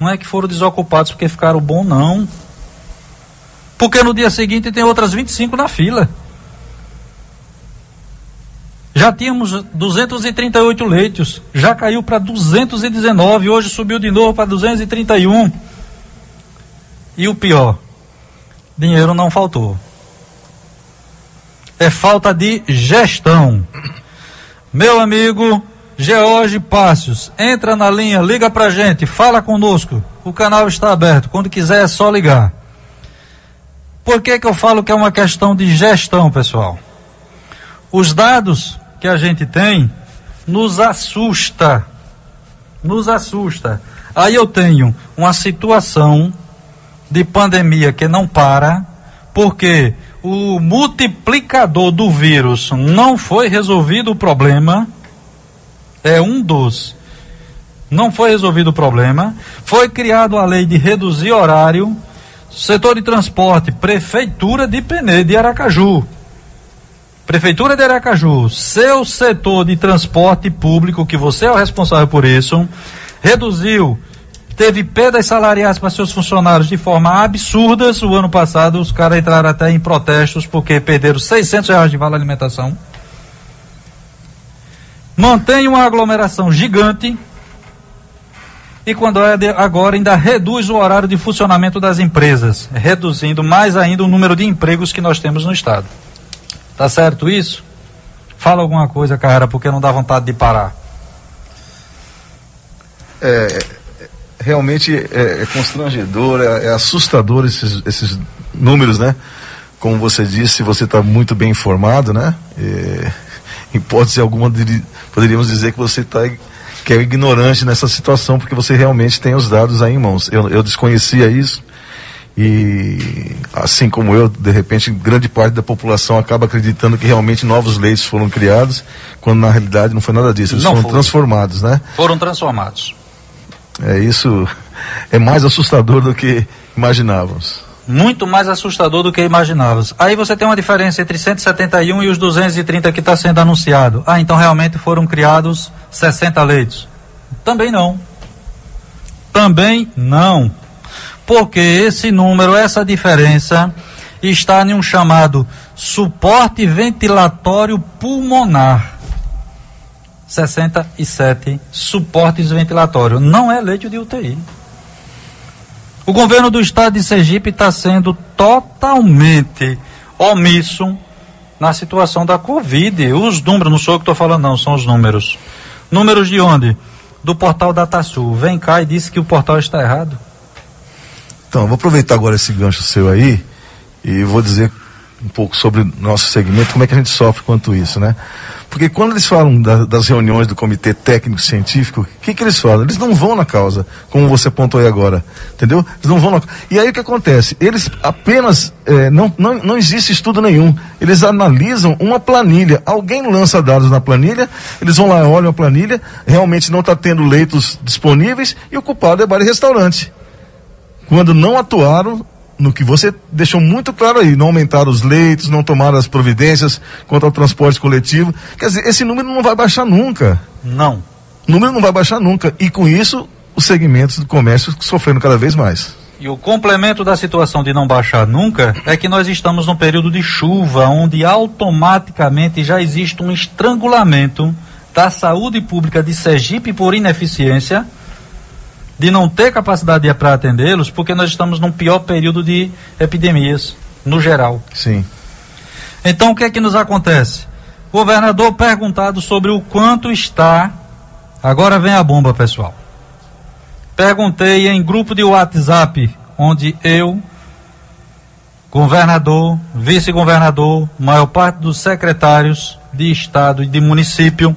Não é que foram desocupados porque ficaram bom, não. Porque no dia seguinte tem outras 25 na fila. Já tínhamos 238 leitos, já caiu para 219, hoje subiu de novo para 231. E o pior, dinheiro não faltou. É falta de gestão. Meu amigo George Pássios, entra na linha, liga pra gente, fala conosco. O canal está aberto, quando quiser é só ligar. Por que que eu falo que é uma questão de gestão, pessoal? Os dados que a gente tem nos assusta. Nos assusta. Aí eu tenho uma situação de pandemia que não para, porque o multiplicador do vírus não foi resolvido o problema. É um dos. Não foi resolvido o problema. Foi criado a lei de reduzir horário. Setor de transporte, Prefeitura de Penedo de Aracaju. Prefeitura de Aracaju, seu setor de transporte público, que você é o responsável por isso, reduziu, teve perdas salariais para seus funcionários de forma absurda. O ano passado, os caras entraram até em protestos porque perderam 600 reais de vale alimentação. Mantém uma aglomeração gigante. E quando é agora ainda reduz o horário de funcionamento das empresas, reduzindo mais ainda o número de empregos que nós temos no estado. Tá certo isso? Fala alguma coisa, cara, porque não dá vontade de parar. É, realmente é, é constrangedor, é, é, assustador esses, esses números, né? Como você disse, você está muito bem informado, né? Em hipótese alguma, poderíamos dizer que você está que é ignorante nessa situação, porque você realmente tem os dados aí em mãos. Eu, eu desconhecia isso, e assim como eu, de repente, grande parte da população acaba acreditando que realmente novos leitos foram criados, quando na realidade não foi nada disso, eles não foram foi. transformados, né? Foram transformados. É isso, é mais assustador do que imaginávamos. Muito mais assustador do que imaginávamos. Aí você tem uma diferença entre 171 e os 230 que está sendo anunciado. Ah, então realmente foram criados 60 leitos. Também não. Também não porque esse número, essa diferença, está em um chamado suporte ventilatório pulmonar. 67 suportes ventilatórios. Não é leito de UTI. O governo do estado de Sergipe está sendo totalmente omisso na situação da Covid. Os números, não sou eu que estou falando, não, são os números. Números de onde? Do portal DataSul. Vem cá e disse que o portal está errado. Então, vou aproveitar agora esse gancho seu aí e vou dizer um pouco sobre nosso segmento, como é que a gente sofre quanto isso, né? Porque quando eles falam da, das reuniões do Comitê Técnico Científico, o que, que eles falam? Eles não vão na causa, como você apontou aí agora, entendeu? Eles não vão na E aí o que acontece? Eles apenas, é, não, não, não existe estudo nenhum, eles analisam uma planilha, alguém lança dados na planilha, eles vão lá, olham a planilha, realmente não está tendo leitos disponíveis e o culpado é bar e restaurante quando não atuaram no que você deixou muito claro aí, não aumentaram os leitos, não tomaram as providências quanto ao transporte coletivo. Quer dizer, esse número não vai baixar nunca. Não. O número não vai baixar nunca. E com isso, os segmentos do comércio sofrendo cada vez mais. E o complemento da situação de não baixar nunca é que nós estamos num período de chuva, onde automaticamente já existe um estrangulamento da saúde pública de Sergipe por ineficiência de não ter capacidade para atendê-los, porque nós estamos num pior período de epidemias, no geral. Sim. Então, o que é que nos acontece? O governador perguntado sobre o quanto está. Agora vem a bomba, pessoal. Perguntei em grupo de WhatsApp, onde eu, governador, vice-governador, maior parte dos secretários de Estado e de município,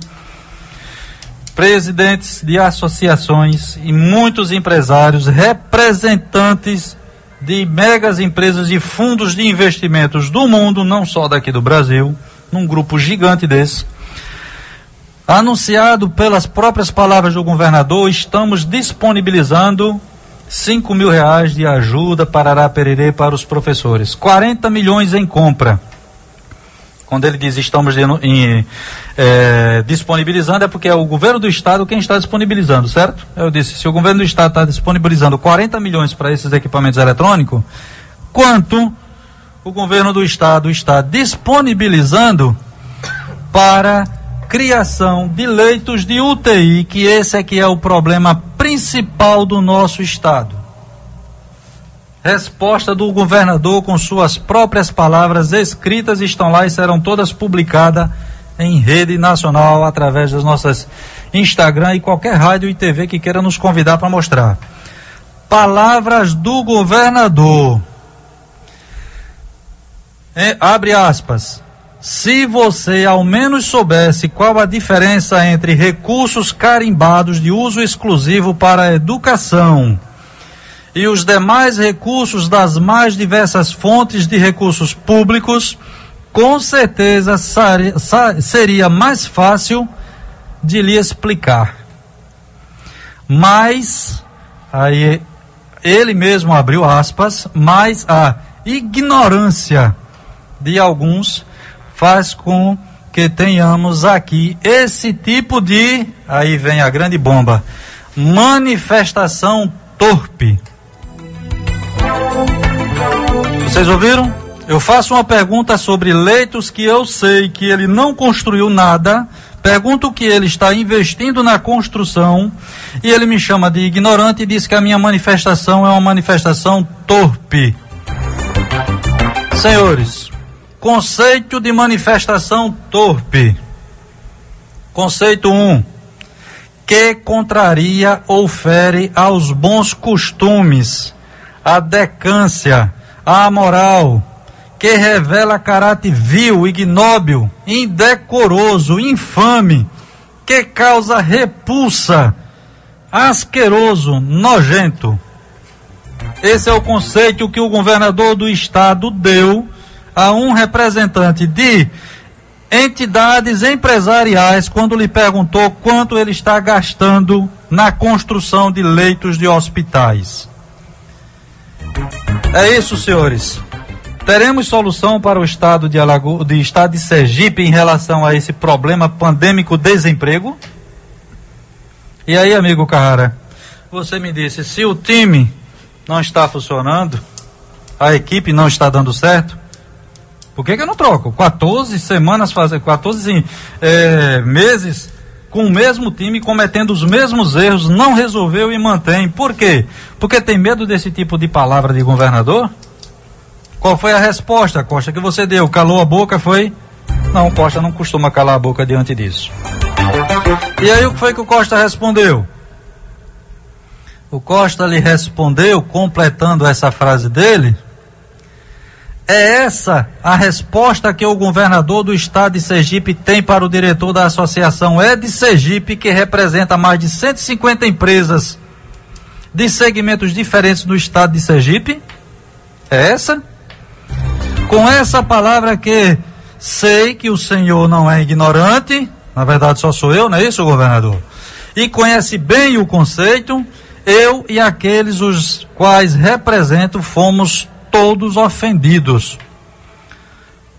presidentes de associações e muitos empresários, representantes de megas empresas e fundos de investimentos do mundo, não só daqui do Brasil, num grupo gigante desse. Anunciado pelas próprias palavras do governador, estamos disponibilizando 5 mil reais de ajuda para Arapererê para os professores. 40 milhões em compra. Quando ele diz estamos em, é, disponibilizando, é porque é o governo do estado quem está disponibilizando, certo? Eu disse, se o governo do estado está disponibilizando 40 milhões para esses equipamentos eletrônicos, quanto o governo do estado está disponibilizando para criação de leitos de UTI, que esse é que é o problema principal do nosso estado. Resposta do governador com suas próprias palavras escritas estão lá e serão todas publicadas em rede nacional através das nossas Instagram e qualquer rádio e TV que queira nos convidar para mostrar. Palavras do governador. É, abre aspas. Se você ao menos soubesse qual a diferença entre recursos carimbados de uso exclusivo para a educação e os demais recursos das mais diversas fontes de recursos públicos, com certeza seria mais fácil de lhe explicar. Mas, aí ele mesmo abriu aspas, mas a ignorância de alguns faz com que tenhamos aqui esse tipo de, aí vem a grande bomba, manifestação torpe. Vocês ouviram? Eu faço uma pergunta sobre leitos que eu sei que ele não construiu nada. Pergunto que ele está investindo na construção e ele me chama de ignorante e diz que a minha manifestação é uma manifestação torpe. Senhores, conceito de manifestação torpe. Conceito 1. Um, que contraria ou fere aos bons costumes, a decância, a moral, que revela caráter vil, ignóbil, indecoroso, infame, que causa repulsa, asqueroso, nojento. Esse é o conceito que o governador do estado deu a um representante de entidades empresariais quando lhe perguntou quanto ele está gastando na construção de leitos de hospitais. É isso, senhores. Teremos solução para o estado de Alago... de estado de Sergipe em relação a esse problema pandêmico desemprego? E aí, amigo Carrara, você me disse, se o time não está funcionando, a equipe não está dando certo, por que, que eu não troco? 14 semanas fazer, 14 é, meses com o mesmo time, cometendo os mesmos erros, não resolveu e mantém. Por quê? Porque tem medo desse tipo de palavra de governador? Qual foi a resposta, Costa, que você deu? Calou a boca, foi? Não, Costa não costuma calar a boca diante disso. E aí o que foi que o Costa respondeu? O Costa lhe respondeu, completando essa frase dele. É essa a resposta que o governador do estado de Sergipe tem para o diretor da associação de Sergipe, que representa mais de 150 empresas de segmentos diferentes do estado de Sergipe? É essa? Com essa palavra que sei que o senhor não é ignorante, na verdade só sou eu, não é isso, governador? E conhece bem o conceito, eu e aqueles os quais represento fomos todos ofendidos.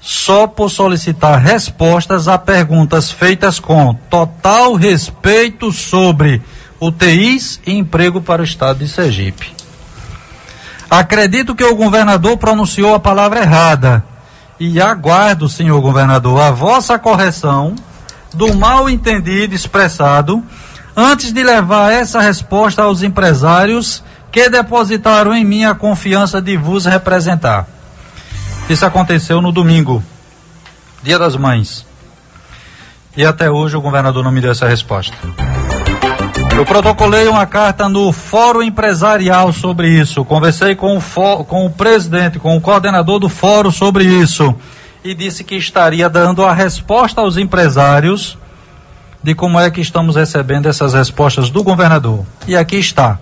Só por solicitar respostas a perguntas feitas com total respeito sobre UTIs e emprego para o estado de Sergipe. Acredito que o governador pronunciou a palavra errada. E aguardo, senhor governador, a vossa correção do mal entendido expressado antes de levar essa resposta aos empresários que depositaram em mim a confiança de vos representar. Isso aconteceu no domingo, Dia das Mães. E até hoje o governador não me deu essa resposta. Eu protocolei uma carta no Fórum Empresarial sobre isso. Conversei com o, com o presidente, com o coordenador do fórum sobre isso. E disse que estaria dando a resposta aos empresários de como é que estamos recebendo essas respostas do governador. E aqui está.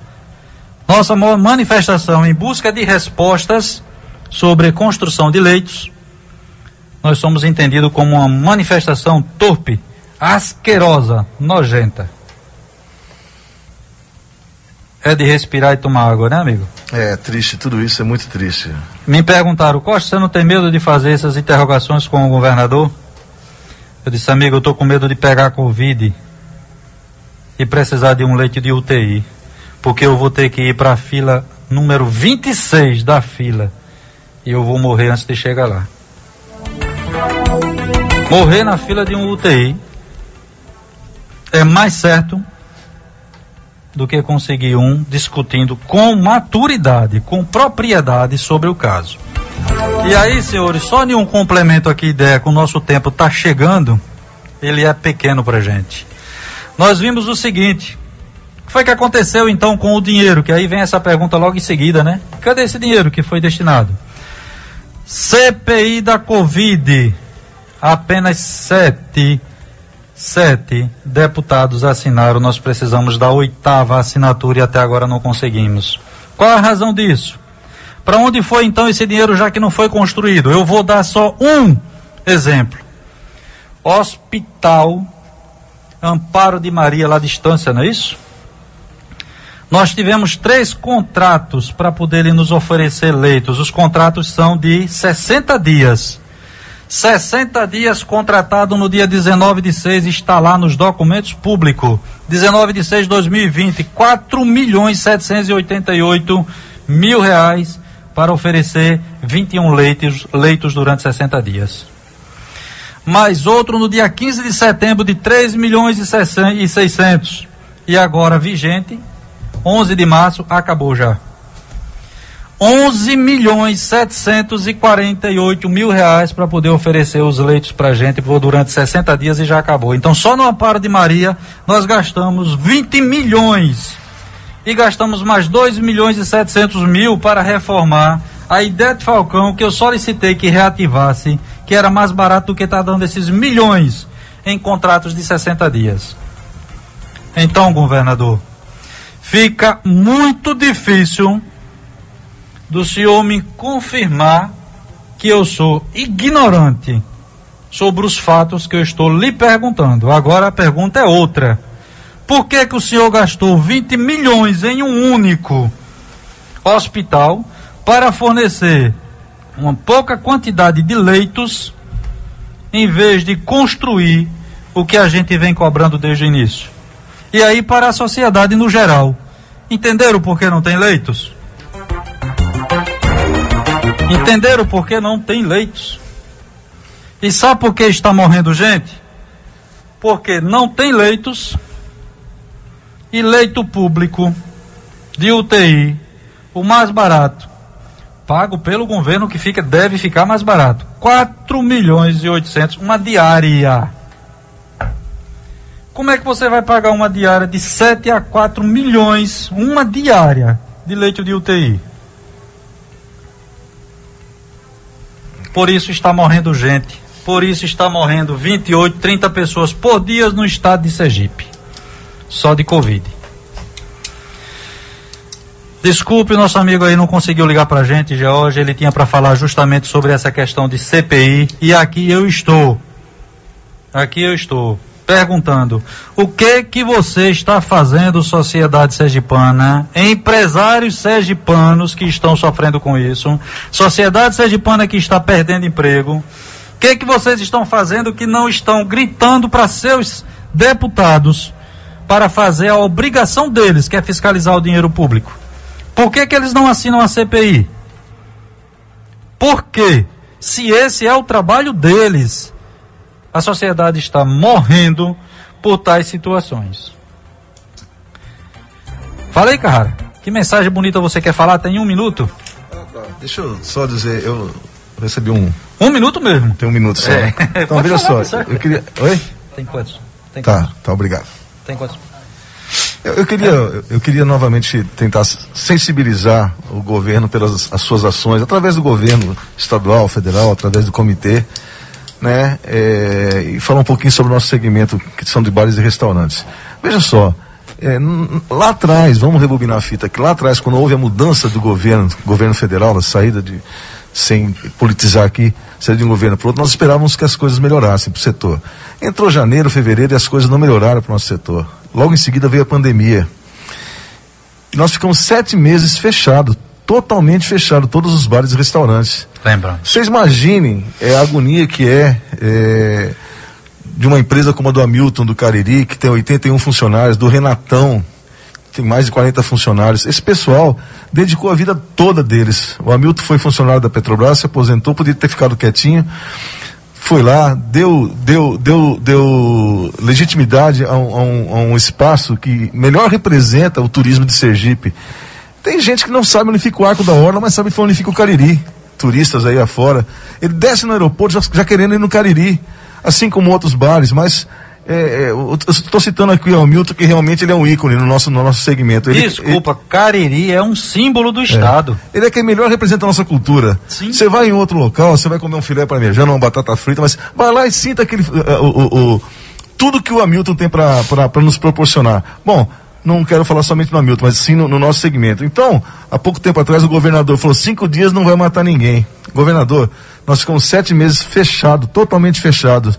Nossa manifestação em busca de respostas sobre construção de leitos. Nós somos entendidos como uma manifestação torpe, asquerosa, nojenta é de respirar e tomar água, né, amigo? É, triste, tudo isso é muito triste. Me perguntaram, Costa, você não tem medo de fazer essas interrogações com o governador? Eu disse, amigo, eu tô com medo de pegar Covid e precisar de um leite de UTI, porque eu vou ter que ir para a fila número 26 da fila e eu vou morrer antes de chegar lá. Morrer na fila de um UTI é mais certo do que conseguir um discutindo com maturidade, com propriedade sobre o caso. E aí, senhores, só nenhum complemento aqui, ideia, com o nosso tempo está chegando, ele é pequeno para gente. Nós vimos o seguinte: foi que aconteceu então com o dinheiro? Que aí vem essa pergunta logo em seguida, né? Cadê esse dinheiro que foi destinado? CPI da Covid, apenas sete Sete deputados assinaram, nós precisamos da oitava assinatura e até agora não conseguimos. Qual a razão disso? Para onde foi então esse dinheiro já que não foi construído? Eu vou dar só um exemplo. Hospital Amparo de Maria, lá à distância, não é isso? Nós tivemos três contratos para poderem nos oferecer leitos. Os contratos são de 60 dias. 60 dias contratado no dia 19 de 6, está lá nos documentos públicos. 19 de 6 de 2020, 4 milhões 788 mil reais para oferecer 21 leitos, leitos durante 60 dias. Mais outro no dia 15 de setembro de 3 milhões e 600. E agora vigente, 11 de março, acabou já. 11 milhões 748 mil reais para poder oferecer os leitos para a gente por durante 60 dias e já acabou. Então, só no Amparo de Maria, nós gastamos 20 milhões e gastamos mais 2 milhões e 700 mil para reformar a de Falcão, que eu solicitei que reativasse, que era mais barato do que está dando esses milhões em contratos de 60 dias. Então, governador, fica muito difícil do senhor me confirmar que eu sou ignorante sobre os fatos que eu estou lhe perguntando. Agora a pergunta é outra. Por que, que o senhor gastou 20 milhões em um único hospital para fornecer uma pouca quantidade de leitos em vez de construir o que a gente vem cobrando desde o início? E aí para a sociedade no geral. Entenderam por que não tem leitos? Entenderam por que não tem leitos? E sabe por que está morrendo gente? Porque não tem leitos e leito público de UTI, o mais barato, pago pelo governo que fica, deve ficar mais barato. 4 milhões e 800, uma diária. Como é que você vai pagar uma diária de 7 a 4 milhões, uma diária de leito de UTI? Por isso está morrendo gente. Por isso está morrendo 28, 30 pessoas por dia no estado de Sergipe. Só de Covid. Desculpe, nosso amigo aí não conseguiu ligar para a gente, George. Ele tinha para falar justamente sobre essa questão de CPI. E aqui eu estou. Aqui eu estou perguntando: o que que você está fazendo, sociedade sergipana, empresários sergipanos que estão sofrendo com isso, sociedade sergipana que está perdendo emprego, o que que vocês estão fazendo que não estão gritando para seus deputados para fazer a obrigação deles, que é fiscalizar o dinheiro público? Por que que eles não assinam a CPI? Por quê? Se esse é o trabalho deles, a sociedade está morrendo por tais situações. Fala aí, Carrara. Que mensagem bonita você quer falar? Tem um minuto? Deixa eu só dizer, eu recebi um. Um minuto mesmo? Tem um minuto só. É. Então veja só, eu queria. Oi? Tem quantos? Tem tá, quantos? tá, obrigado. Tem quantos? Eu, eu queria, eu, eu queria novamente tentar sensibilizar o governo pelas as suas ações, através do governo estadual, federal, através do comitê, né? É, e falar um pouquinho sobre o nosso segmento, que são de bares e restaurantes. Veja só, é, lá atrás, vamos rebobinar a fita, que lá atrás, quando houve a mudança do governo, governo federal, a saída de, sem politizar aqui, saída de um governo para outro, nós esperávamos que as coisas melhorassem para o setor. Entrou janeiro, fevereiro e as coisas não melhoraram para o nosso setor. Logo em seguida veio a pandemia. E nós ficamos sete meses fechados, totalmente fechado, todos os bares e restaurantes. Lembra? Vocês imaginem é, a agonia que é, é, de uma empresa como a do Hamilton, do Cariri, que tem 81 funcionários, do Renatão, que tem mais de 40 funcionários. Esse pessoal dedicou a vida toda deles. O Hamilton foi funcionário da Petrobras, se aposentou, podia ter ficado quietinho. foi lá, deu, deu, deu, deu legitimidade a um, a, um, a um, espaço que melhor representa o turismo de Sergipe. Tem gente que não sabe onde fica o Arco da Orla, mas sabe onde fica o Cariri. Turistas aí afora. Ele desce no aeroporto já, já querendo ir no Cariri, assim como outros bares, mas é, é, eu estou citando aqui o Milton, que realmente ele é um ícone no nosso, no nosso segmento. Ele, Desculpa, ele, Cariri é um símbolo do Estado. É, ele é quem melhor representa a nossa cultura. Você vai em outro local, você vai comer um filé parmegiano, uma batata frita, mas vai lá e sinta aquele, uh, o, o, tudo que o Hamilton tem para nos proporcionar. Bom, não quero falar somente no Hamilton, mas sim no, no, nosso segmento. Então, há pouco tempo atrás, o governador falou: cinco dias não vai matar ninguém. Governador, nós ficamos sete meses fechados, totalmente fechados.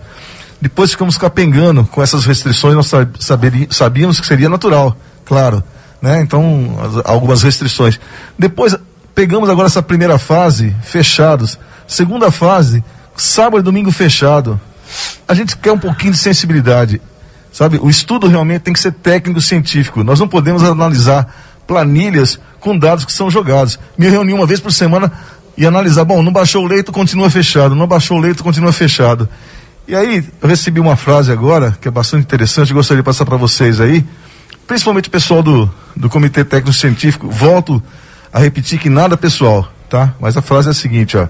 Depois ficamos capengando com essas restrições, nós sabíamos que seria natural, claro, né? Então, as, algumas restrições. Depois, pegamos agora essa primeira fase, fechados. Segunda fase, sábado e domingo fechado. A gente quer um pouquinho de sensibilidade, sabe? O estudo realmente tem que ser técnico científico. Nós não podemos analisar planilhas com dados que são jogados. Me reuni uma vez por semana e analisar, bom, não baixou o leito, continua fechado, não baixou o leito, continua fechado. E aí, eu recebi uma frase agora, que é bastante interessante, gostaria de passar para vocês aí, principalmente o pessoal do, do Comitê Técnico Científico, volto a repetir que nada pessoal, tá? Mas a frase é a seguinte, ó.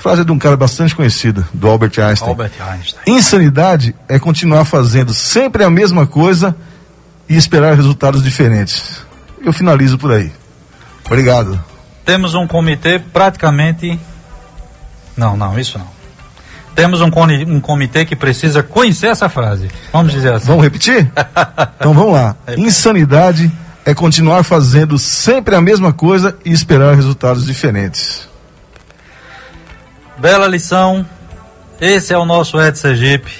Frase é de um cara bastante conhecido, do Albert Einstein. Albert Einstein. Insanidade é continuar fazendo sempre a mesma coisa e esperar resultados diferentes. Eu finalizo por aí. Obrigado. Temos um comitê praticamente. Não, não, isso não. Temos um, um comitê que precisa conhecer essa frase. Vamos dizer assim. Vamos repetir? então vamos lá. Insanidade é continuar fazendo sempre a mesma coisa e esperar resultados diferentes. Bela lição. Esse é o nosso Ed Sergipe.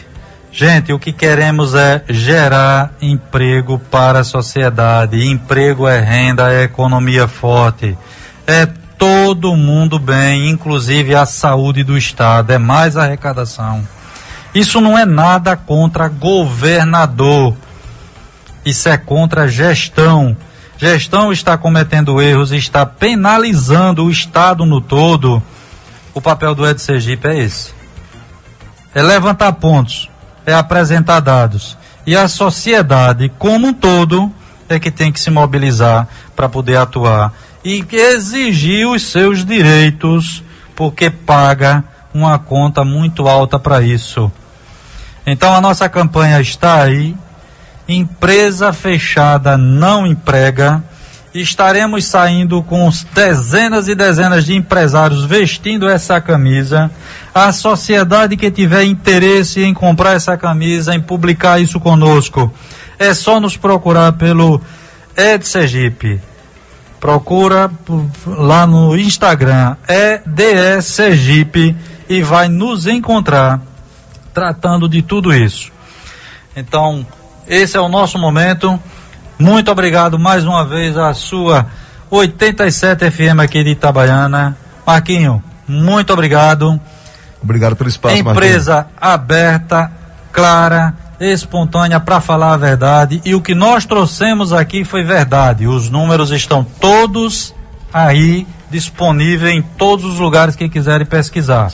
Gente, o que queremos é gerar emprego para a sociedade. Emprego é renda, é economia forte. É todo mundo bem, inclusive a saúde do Estado, é mais arrecadação. Isso não é nada contra governador, isso é contra gestão. Gestão está cometendo erros, está penalizando o Estado no todo. O papel do Ed Sergipe é esse: é levantar pontos, é apresentar dados. E a sociedade, como um todo, é que tem que se mobilizar para poder atuar e exigir os seus direitos, porque paga uma conta muito alta para isso. Então a nossa campanha está aí. Empresa fechada não emprega. Estaremos saindo com dezenas e dezenas de empresários vestindo essa camisa. A sociedade que tiver interesse em comprar essa camisa, em publicar isso conosco, é só nos procurar pelo Ed Sergipe Procura lá no Instagram, EDE Sergipe, e vai nos encontrar tratando de tudo isso. Então, esse é o nosso momento. Muito obrigado mais uma vez à sua 87 FM aqui de Itabaiana. Marquinho, muito obrigado. Obrigado pelo espaço, Empresa Marquinho. aberta, clara espontânea para falar a verdade e o que nós trouxemos aqui foi verdade. Os números estão todos aí disponíveis em todos os lugares que quiserem pesquisar.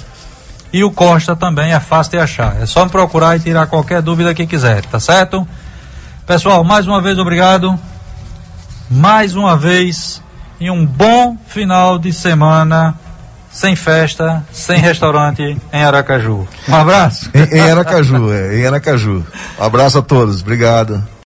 E o Costa também é fácil de achar. É só procurar e tirar qualquer dúvida que quiser, tá certo? Pessoal, mais uma vez obrigado. Mais uma vez e um bom final de semana sem festa, sem restaurante em Aracaju. Um abraço. em, em Aracaju, é, em Aracaju. Um abraço a todos, obrigado.